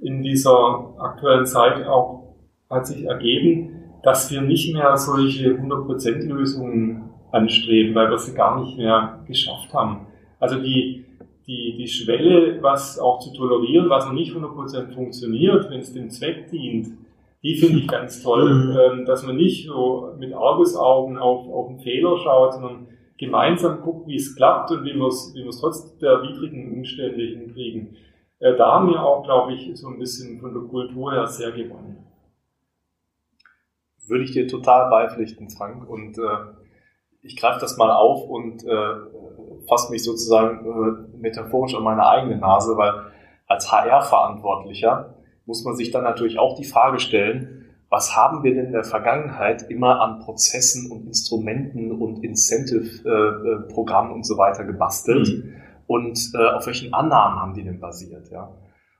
in dieser aktuellen Zeit auch hat sich ergeben, dass wir nicht mehr solche 100% Lösungen anstreben, weil wir sie gar nicht mehr geschafft haben. Also die, die, die Schwelle, was auch zu tolerieren, was noch nicht 100% funktioniert, wenn es dem Zweck dient, die finde ich ganz toll, mhm. ähm, dass man nicht so mit Argusaugen auf, auf einen Fehler schaut, sondern gemeinsam guckt, wie es klappt und wie wir es wie trotz der widrigen Umstände hinkriegen. Äh, da haben wir auch, glaube ich, so ein bisschen von der Kultur her sehr gewonnen. Würde ich dir total beipflichten, Frank. Und äh, ich greife das mal auf und äh, fasse mich sozusagen äh, metaphorisch an meine eigene Nase, weil als HR-Verantwortlicher muss man sich dann natürlich auch die Frage stellen, was haben wir denn in der Vergangenheit immer an Prozessen und Instrumenten und Incentive-Programmen äh, und so weiter gebastelt mhm. und äh, auf welchen Annahmen haben die denn basiert, ja?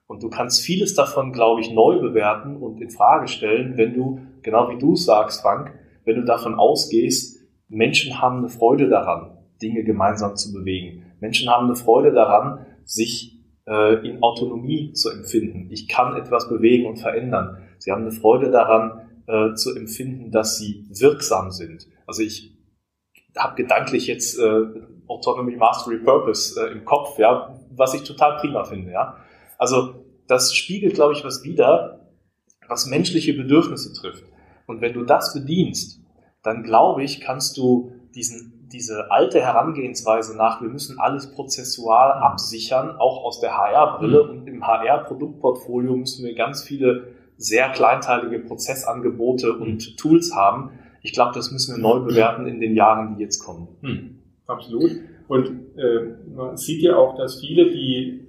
Und du kannst vieles davon, glaube ich, neu bewerten und in Frage stellen, wenn du, genau wie du sagst, Frank, wenn du davon ausgehst, Menschen haben eine Freude daran, Dinge gemeinsam zu bewegen. Menschen haben eine Freude daran, sich äh, in Autonomie zu empfinden. Ich kann etwas bewegen und verändern. Sie haben eine Freude daran, äh, zu empfinden, dass sie wirksam sind. Also ich habe gedanklich jetzt äh, Autonomy, Mastery, Purpose äh, im Kopf, ja, was ich total prima finde. Ja. Also das spiegelt, glaube ich, was wider, was menschliche Bedürfnisse trifft. Und wenn du das bedienst, dann glaube ich, kannst du diesen, diese alte Herangehensweise nach, wir müssen alles prozessual absichern, auch aus der HR-Brille mhm. und im HR-Produktportfolio müssen wir ganz viele sehr kleinteilige Prozessangebote und mhm. Tools haben. Ich glaube, das müssen wir neu bewerten in den Jahren, die jetzt kommen. Hm, absolut. Und äh, man sieht ja auch, dass viele, die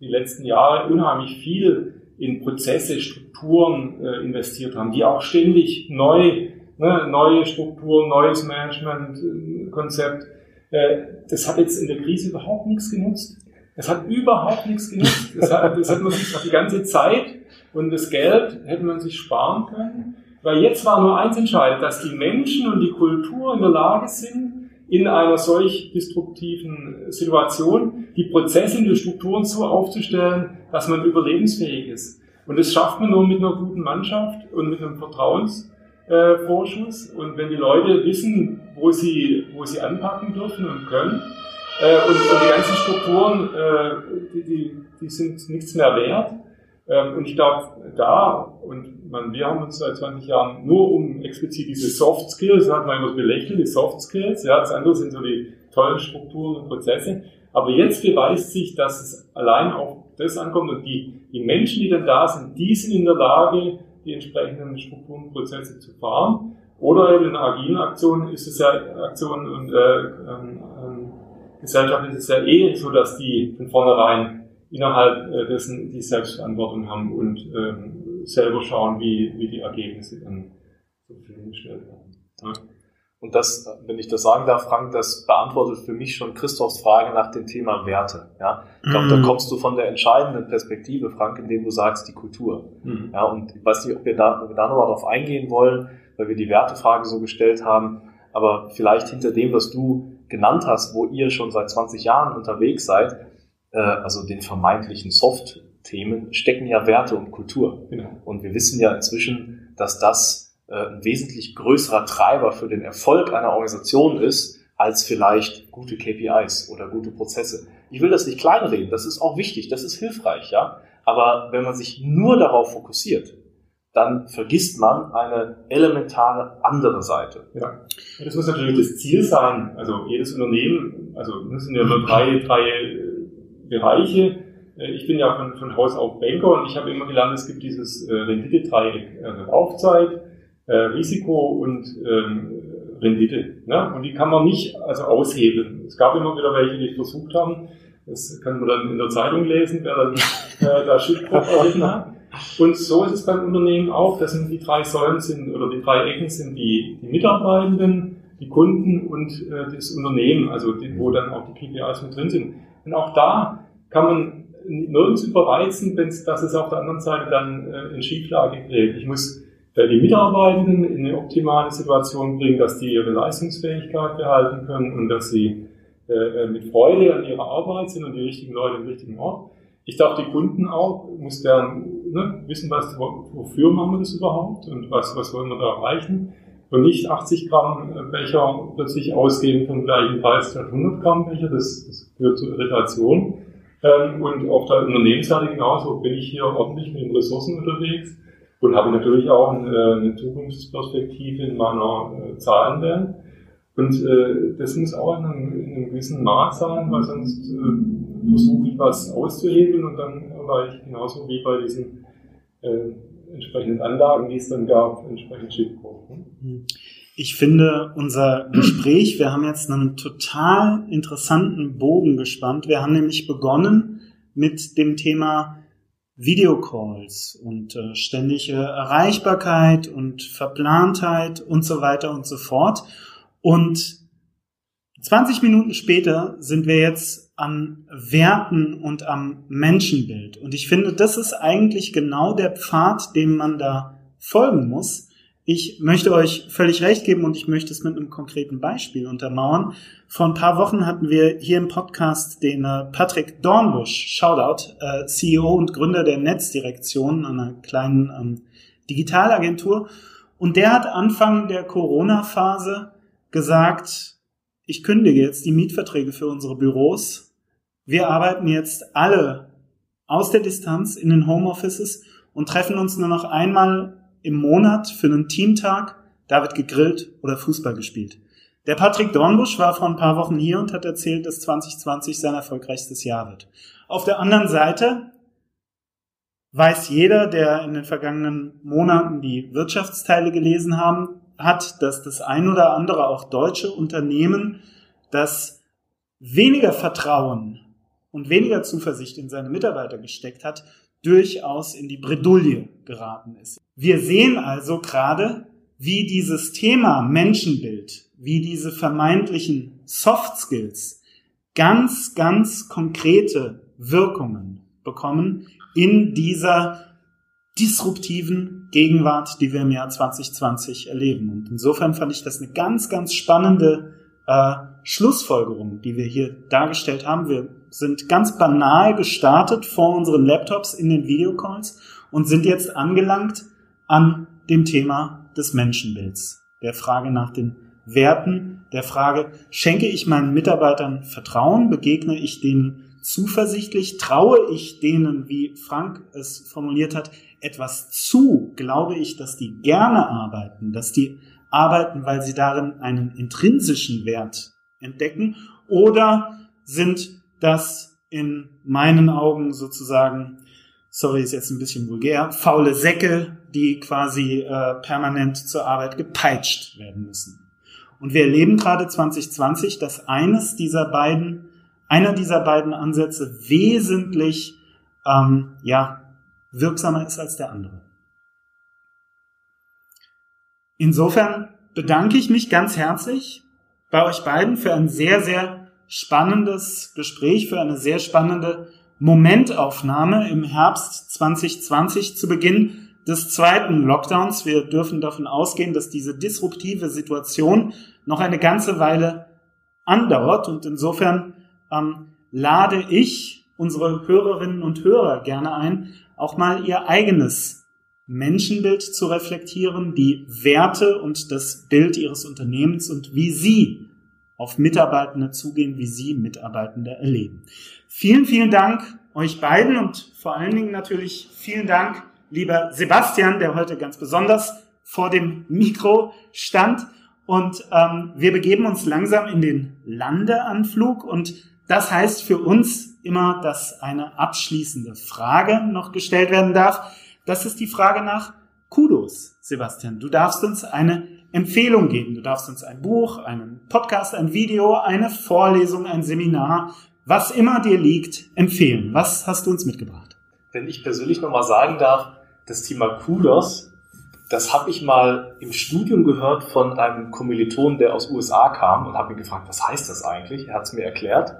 die letzten Jahre unheimlich viel in Prozesse, Strukturen äh, investiert haben, die auch ständig neu ne, neue Strukturen, neues Managementkonzept. Äh, das hat jetzt in der Krise überhaupt nichts genutzt. Es hat überhaupt nichts genutzt. Das hat, das hat man sich die ganze Zeit und das Geld hätte man sich sparen können. Weil jetzt war nur eins entscheidend, dass die Menschen und die Kultur in der Lage sind, in einer solch destruktiven Situation die Prozesse und die Strukturen so aufzustellen, dass man überlebensfähig ist. Und das schafft man nur mit einer guten Mannschaft und mit einem Vertrauens äh, Vorschuss. Und wenn die Leute wissen, wo sie, wo sie anpacken dürfen und können, äh, und, und, die ganzen Strukturen, äh, die, die, die sind nichts mehr wert, Ähm, und ich glaube, da, und man, wir haben uns seit 20 Jahren nur um explizit diese Soft Skills, hat man immer belächelt, die Soft Skills, ja, das andere sind so die tollen Strukturen und Prozesse. Aber jetzt beweist sich, dass es allein auf das ankommt und die, die Menschen, die dann da sind, die sind in der Lage, die entsprechenden Strukturen Prozesse zu fahren. Oder eben in agilen Aktionen ist es ja, Aktionen und äh, ähm, ähm, Gesellschaft ist es ja eh so, dass die von vornherein innerhalb äh, dessen die Selbstverantwortung haben und ähm, selber schauen, wie, wie die Ergebnisse dann zur Verfügung gestellt werden. Ja. Und das, wenn ich das sagen darf, Frank, das beantwortet für mich schon Christophs Frage nach dem Thema Werte. Ja, ich glaube, da mhm. kommst du von der entscheidenden Perspektive, Frank, indem du sagst, die Kultur. Mhm. Ja, und ich weiß nicht, ob wir da, ob wir da nochmal drauf eingehen wollen, weil wir die Wertefrage so gestellt haben. Aber vielleicht hinter dem, was du genannt hast, wo ihr schon seit 20 Jahren unterwegs seid, äh, also den vermeintlichen Soft-Themen, stecken ja Werte und Kultur. Genau. Und wir wissen ja inzwischen, dass das ein wesentlich größerer Treiber für den Erfolg einer Organisation ist, als vielleicht gute KPIs oder gute Prozesse. Ich will das nicht kleinreden, das ist auch wichtig, das ist hilfreich, ja. Aber wenn man sich nur darauf fokussiert, dann vergisst man eine elementare andere Seite. Ja. Das muss natürlich das Ziel sein. Also jedes Unternehmen, also das sind ja nur drei, drei äh, Bereiche. Äh, ich bin ja von, von Haus auf Banker und ich habe immer gelernt, es gibt dieses Rendite-Dreieck, also Laufzeit, äh, Risiko und ähm, Rendite. Ne? Und die kann man nicht also aushebeln. Es gab immer wieder welche, die versucht haben. Das kann man dann in der Zeitung lesen, wer dann äh, da Schiffbruch erlitten hat. Und so ist es beim Unternehmen auch. Das sind die drei Säulen sind oder die drei Ecken sind die, die Mitarbeitenden, die Kunden und äh, das Unternehmen, also die, wo dann auch die KPIs mit drin sind. Und auch da kann man nirgends überreizen, wenn dass es auf der anderen Seite dann äh, in Schieflage gerät. Ich muss die Mitarbeitenden in eine optimale Situation bringen, dass die ihre Leistungsfähigkeit behalten können und dass sie äh, äh, mit Freude an ihrer Arbeit sind und die richtigen Leute im richtigen Ort. Ich darf die Kunden auch, muss deren ne, wissen, was, wofür machen wir das überhaupt und was, was wollen wir da erreichen. Und nicht 80 Gramm äh, Becher plötzlich ausgeben vom gleichen Preis statt 100 Gramm Becher, das, das führt zu Irritation. Ähm, und auf der Unternehmensseite genauso bin ich hier ordentlich mit den Ressourcen unterwegs und habe natürlich auch eine, eine Zukunftsperspektive in meiner äh, Zahlenwelt. Und äh, das muss auch in einem, in einem gewissen Maß sein, weil sonst äh, versuche ich was auszuhebeln und dann war ich genauso wie bei diesen äh, entsprechenden Anlagen, die es dann gab, entsprechend Schiffbruch. Ne? Ich finde unser Gespräch, wir haben jetzt einen total interessanten Bogen gespannt. Wir haben nämlich begonnen mit dem Thema Videocalls und äh, ständige Erreichbarkeit und Verplantheit und so weiter und so fort. Und 20 Minuten später sind wir jetzt an Werten und am Menschenbild. Und ich finde, das ist eigentlich genau der Pfad, dem man da folgen muss, ich möchte euch völlig recht geben und ich möchte es mit einem konkreten Beispiel untermauern. Vor ein paar Wochen hatten wir hier im Podcast den äh, Patrick Dornbusch, Shoutout, äh, CEO und Gründer der Netzdirektion, einer kleinen ähm, Digitalagentur. Und der hat Anfang der Corona-Phase gesagt, ich kündige jetzt die Mietverträge für unsere Büros. Wir arbeiten jetzt alle aus der Distanz in den Homeoffices und treffen uns nur noch einmal im Monat für einen Teamtag, da wird gegrillt oder Fußball gespielt. Der Patrick Dornbusch war vor ein paar Wochen hier und hat erzählt, dass 2020 sein erfolgreichstes Jahr wird. Auf der anderen Seite weiß jeder, der in den vergangenen Monaten die Wirtschaftsteile gelesen haben, hat, dass das ein oder andere auch deutsche Unternehmen, das weniger Vertrauen und weniger Zuversicht in seine Mitarbeiter gesteckt hat, durchaus in die Bredouille geraten ist. Wir sehen also gerade, wie dieses Thema Menschenbild, wie diese vermeintlichen Soft Skills ganz, ganz konkrete Wirkungen bekommen in dieser disruptiven Gegenwart, die wir im Jahr 2020 erleben. Und insofern fand ich das eine ganz, ganz spannende äh, Schlussfolgerung, die wir hier dargestellt haben. Wir sind ganz banal gestartet vor unseren Laptops in den Videocalls und sind jetzt angelangt an dem Thema des Menschenbilds, der Frage nach den Werten, der Frage, schenke ich meinen Mitarbeitern Vertrauen, begegne ich denen zuversichtlich? Traue ich denen, wie Frank es formuliert hat, etwas zu? Glaube ich, dass die gerne arbeiten, dass die arbeiten, weil sie darin einen intrinsischen Wert entdecken? Oder sind das in meinen Augen sozusagen, sorry, ist jetzt ein bisschen vulgär, faule Säcke, die quasi äh, permanent zur Arbeit gepeitscht werden müssen? Und wir erleben gerade 2020, dass eines dieser beiden, einer dieser beiden Ansätze wesentlich ähm, ja, wirksamer ist als der andere. Insofern bedanke ich mich ganz herzlich bei euch beiden für ein sehr, sehr spannendes Gespräch, für eine sehr spannende Momentaufnahme im Herbst 2020 zu Beginn des zweiten Lockdowns. Wir dürfen davon ausgehen, dass diese disruptive Situation noch eine ganze Weile andauert und insofern ähm, lade ich unsere Hörerinnen und Hörer gerne ein, auch mal ihr eigenes Menschenbild zu reflektieren, die Werte und das Bild ihres Unternehmens und wie sie auf Mitarbeitende zugehen, wie sie Mitarbeitende erleben. Vielen, vielen Dank euch beiden und vor allen Dingen natürlich vielen Dank, lieber Sebastian, der heute ganz besonders vor dem Mikro stand. Und ähm, wir begeben uns langsam in den Landeanflug und das heißt für uns immer, dass eine abschließende Frage noch gestellt werden darf. Das ist die Frage nach Kudos, Sebastian. Du darfst uns eine Empfehlung geben. Du darfst uns ein Buch, einen Podcast, ein Video, eine Vorlesung, ein Seminar, was immer dir liegt, empfehlen. Was hast du uns mitgebracht? Wenn ich persönlich nochmal sagen darf, das Thema Kudos, das habe ich mal im Studium gehört von einem Kommiliton, der aus USA kam und habe ihn gefragt, was heißt das eigentlich? Er hat es mir erklärt.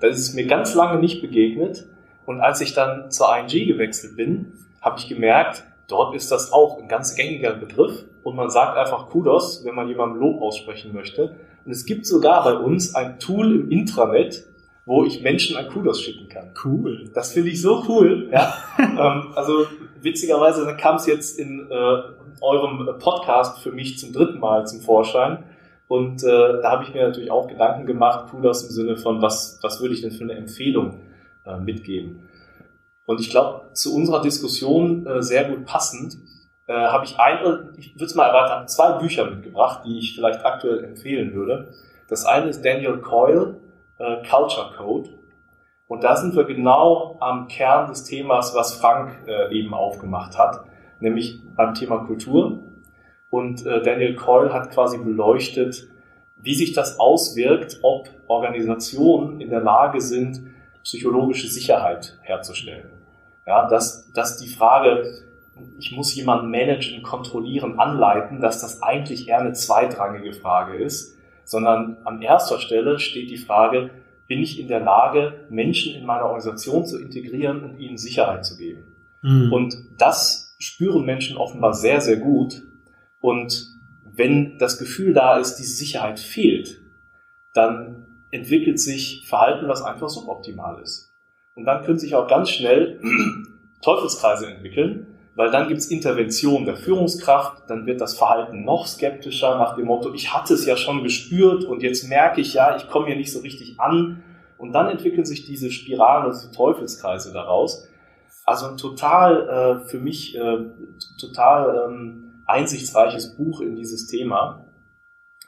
Das ist mir ganz lange nicht begegnet. Und als ich dann zur ING gewechselt bin, habe ich gemerkt, dort ist das auch ein ganz gängiger Begriff und man sagt einfach Kudos, wenn man jemandem Lob aussprechen möchte. Und es gibt sogar bei uns ein Tool im Intranet, wo ich Menschen ein Kudos schicken kann. Cool. Das finde ich so cool. Ja. *laughs* ähm, also witzigerweise kam es jetzt in äh, eurem Podcast für mich zum dritten Mal zum Vorschein. Und äh, da habe ich mir natürlich auch Gedanken gemacht, Kudos im Sinne von, was, was würde ich denn für eine Empfehlung äh, mitgeben. Und ich glaube, zu unserer Diskussion äh, sehr gut passend, äh, habe ich ein, ich würde es mal erweitern, zwei Bücher mitgebracht, die ich vielleicht aktuell empfehlen würde. Das eine ist Daniel Coyle, äh, Culture Code. Und da sind wir genau am Kern des Themas, was Frank äh, eben aufgemacht hat, nämlich beim Thema Kultur. Und äh, Daniel Coyle hat quasi beleuchtet, wie sich das auswirkt, ob Organisationen in der Lage sind, psychologische Sicherheit herzustellen. Ja, dass, dass die Frage, ich muss jemanden managen, kontrollieren, anleiten, dass das eigentlich eher eine zweitrangige Frage ist, sondern an erster Stelle steht die Frage, bin ich in der Lage, Menschen in meiner Organisation zu integrieren und ihnen Sicherheit zu geben? Mhm. Und das spüren Menschen offenbar sehr, sehr gut. Und wenn das Gefühl da ist, diese Sicherheit fehlt, dann entwickelt sich Verhalten, was einfach suboptimal ist. Und dann können sich auch ganz schnell *clears throat* Teufelskreise entwickeln, weil dann gibt es Intervention der Führungskraft, dann wird das Verhalten noch skeptischer nach dem Motto, ich hatte es ja schon gespürt und jetzt merke ich ja, ich komme hier nicht so richtig an. Und dann entwickeln sich diese Spiralen, also die Teufelskreise daraus. Also ein total, äh, für mich, äh, total ähm, einsichtsreiches Buch in dieses Thema.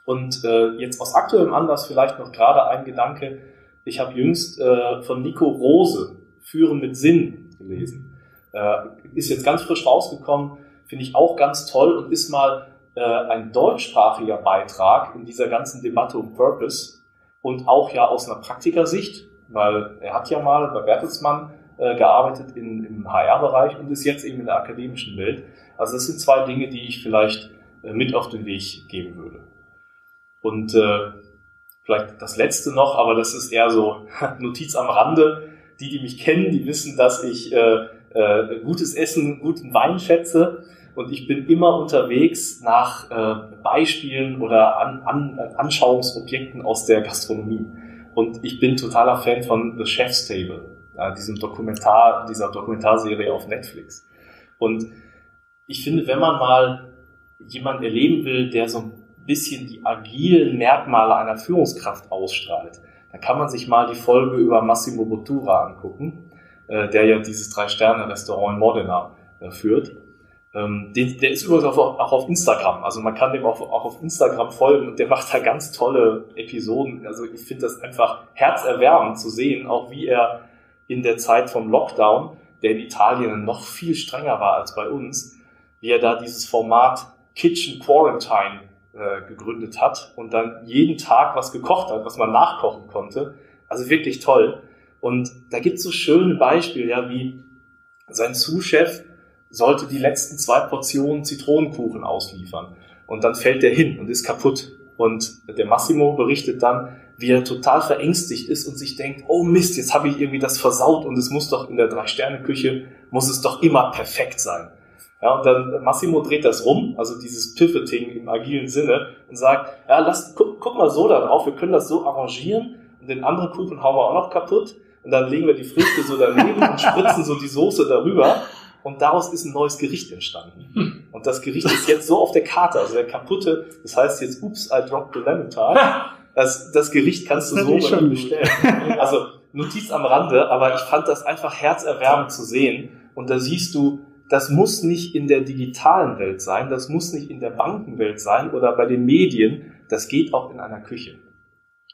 Und äh, jetzt aus aktuellem Anlass vielleicht noch gerade ein Gedanke, ich habe jüngst äh, von Nico Rose Führen mit Sinn gelesen. Äh, ist jetzt ganz frisch rausgekommen, finde ich auch ganz toll und ist mal äh, ein deutschsprachiger Beitrag in dieser ganzen Debatte um Purpose und auch ja aus einer Praktikersicht, weil er hat ja mal bei Bertelsmann äh, gearbeitet in, im HR-Bereich und ist jetzt eben in der akademischen Welt. Also das sind zwei Dinge, die ich vielleicht äh, mit auf den Weg geben würde. Und äh, Vielleicht das letzte noch, aber das ist eher so *laughs* Notiz am Rande. Die, die mich kennen, die wissen, dass ich äh, äh, gutes Essen, guten Wein schätze. Und ich bin immer unterwegs nach äh, Beispielen oder an, an, Anschauungsobjekten aus der Gastronomie. Und ich bin totaler Fan von The Chef's Table, äh, diesem Dokumentar, dieser Dokumentarserie auf Netflix. Und ich finde, wenn man mal jemanden erleben will, der so ein bisschen die agilen Merkmale einer Führungskraft ausstrahlt, dann kann man sich mal die Folge über Massimo Bottura angucken, äh, der ja dieses Drei-Sterne-Restaurant in Modena äh, führt. Ähm, den, der ist übrigens auch, auch, auf Instagram, also man kann dem auch, auch auf Instagram folgen und der *laughs* macht da ganz tolle Episoden. Also ich finde das einfach herzerwärmend zu sehen, auch wie er in der Zeit vom Lockdown, der in Italien noch viel strenger war als bei uns, wie er da dieses Format Kitchen Quarantine äh, gegründet hat und dann jeden Tag was gekocht hat, was man nachkochen konnte. Also wirklich toll. Und da gibt es so schöne Beispiele, ja, wie sein Sous-Chef sollte die letzten zwei Portionen Zitronenkuchen ausliefern. Und dann fällt der hin und ist kaputt. Und der Massimo berichtet dann, wie er total verängstigt ist und sich denkt, oh Mist, jetzt habe ich irgendwie das versaut und es muss doch in der Drei-Sterne-Küche, muss es doch immer perfekt sein. Ja, und dann Massimo dreht das rum, also dieses Pivoting im agilen Sinne und sagt, ja, lass, guck, guck mal so da drauf, wir können das so arrangieren und den anderen Kuchen hauen wir auch noch kaputt und dann legen wir die Früchte so daneben und spritzen so die Soße darüber und daraus ist ein neues Gericht entstanden. Und das Gericht ist jetzt so auf der Karte, also der kaputte, das heißt jetzt, ups, I dropped the lemon tart. Das, das Gericht kannst du so schon bestellen. Also Notiz am Rande, aber ich fand das einfach herzerwärmend zu sehen. Und da siehst du, das muss nicht in der digitalen Welt sein, das muss nicht in der Bankenwelt sein oder bei den Medien, das geht auch in einer Küche.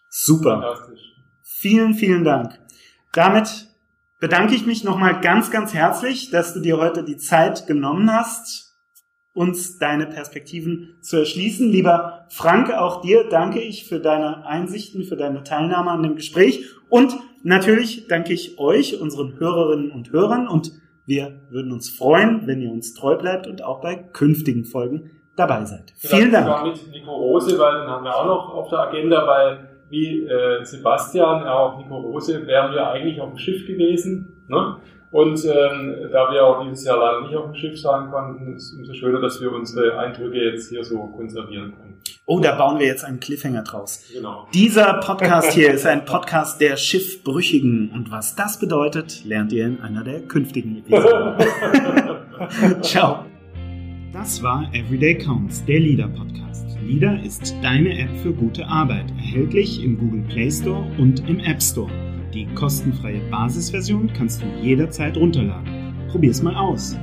Super. Vielen, vielen Dank. Damit bedanke ich mich nochmal ganz, ganz herzlich, dass du dir heute die Zeit genommen hast, uns deine Perspektiven zu erschließen. Lieber Frank, auch dir danke ich für deine Einsichten, für deine Teilnahme an dem Gespräch und natürlich danke ich euch, unseren Hörerinnen und Hörern und wir würden uns freuen, wenn ihr uns treu bleibt und auch bei künftigen Folgen dabei seid. Vielen Vielleicht Dank. sogar mit Nico Rose, weil den haben wir auch noch auf der Agenda, weil wie äh, Sebastian, auch Nico Rose, wären wir eigentlich auf dem Schiff gewesen. Ne? Und ähm, da wir auch dieses Jahr leider nicht auf dem Schiff sein konnten, ist es umso schöner, dass wir unsere Eindrücke jetzt hier so konservieren können. Oh, da bauen wir jetzt einen Cliffhanger draus. Genau. Dieser Podcast *laughs* hier ist ein Podcast der Schiffbrüchigen. Und was das bedeutet, lernt ihr in einer der künftigen Episoden. *laughs* Ciao. Das war Everyday Counts, der Leader Podcast. Leader ist deine App für gute Arbeit, erhältlich im Google Play Store und im App Store. Die kostenfreie Basisversion kannst du jederzeit runterladen. Probier's mal aus.